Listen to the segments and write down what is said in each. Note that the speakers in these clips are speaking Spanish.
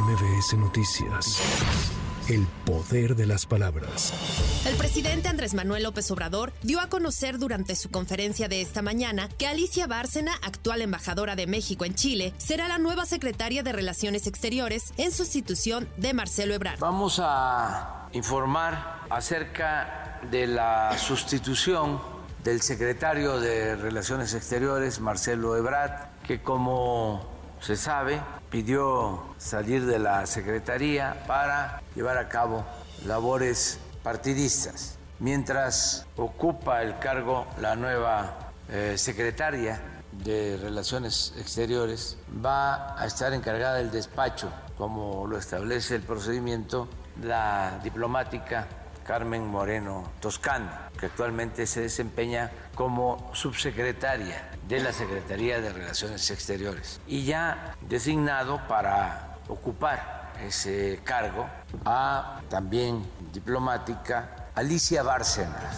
MBS Noticias. El poder de las palabras. El presidente Andrés Manuel López Obrador dio a conocer durante su conferencia de esta mañana que Alicia Bárcena, actual embajadora de México en Chile, será la nueva secretaria de Relaciones Exteriores en sustitución de Marcelo Ebrard. Vamos a informar acerca de la sustitución del secretario de Relaciones Exteriores, Marcelo Ebrard, que como se sabe, pidió salir de la Secretaría para llevar a cabo labores partidistas. Mientras ocupa el cargo la nueva eh, secretaria de Relaciones Exteriores, va a estar encargada del despacho, como lo establece el procedimiento, la diplomática Carmen Moreno Toscano, que actualmente se desempeña como subsecretaria de la Secretaría de Relaciones Exteriores y ya designado para ocupar ese cargo a también diplomática Alicia Bárcena.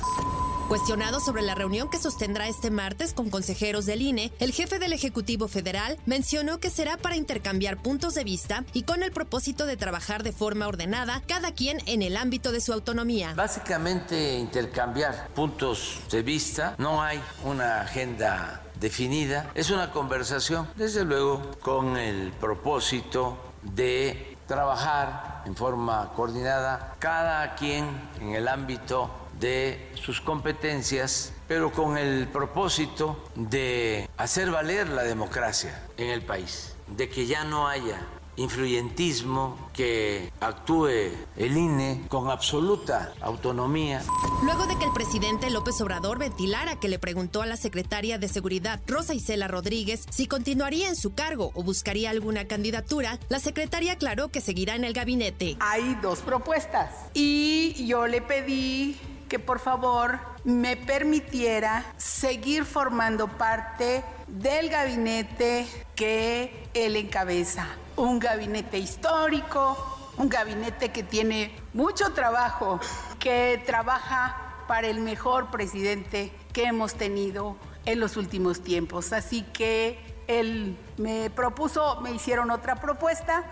Cuestionado sobre la reunión que sostendrá este martes con consejeros del INE, el jefe del Ejecutivo Federal mencionó que será para intercambiar puntos de vista y con el propósito de trabajar de forma ordenada, cada quien en el ámbito de su autonomía. Básicamente intercambiar puntos de vista, no hay una agenda definida, es una conversación, desde luego, con el propósito de trabajar en forma coordinada, cada quien en el ámbito de sus competencias, pero con el propósito de hacer valer la democracia en el país, de que ya no haya influyentismo, que actúe el INE con absoluta autonomía. Luego de que el presidente López Obrador ventilara que le preguntó a la secretaria de Seguridad, Rosa Isela Rodríguez, si continuaría en su cargo o buscaría alguna candidatura, la secretaria aclaró que seguirá en el gabinete. Hay dos propuestas y yo le pedí que por favor me permitiera seguir formando parte del gabinete que él encabeza. Un gabinete histórico, un gabinete que tiene mucho trabajo, que trabaja para el mejor presidente que hemos tenido en los últimos tiempos. Así que él me propuso, me hicieron otra propuesta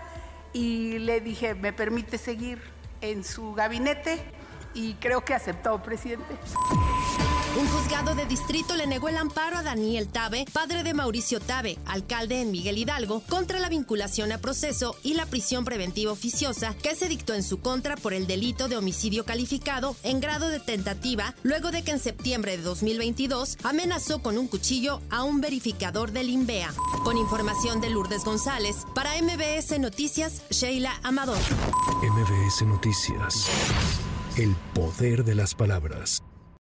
y le dije, ¿me permite seguir en su gabinete? y creo que aceptó, presidente. Un juzgado de distrito le negó el amparo a Daniel Tabe, padre de Mauricio Tabe, alcalde en Miguel Hidalgo, contra la vinculación a proceso y la prisión preventiva oficiosa que se dictó en su contra por el delito de homicidio calificado en grado de tentativa, luego de que en septiembre de 2022 amenazó con un cuchillo a un verificador del INVEA. Con información de Lourdes González, para MBS Noticias, Sheila Amador. MBS Noticias. El poder de las palabras.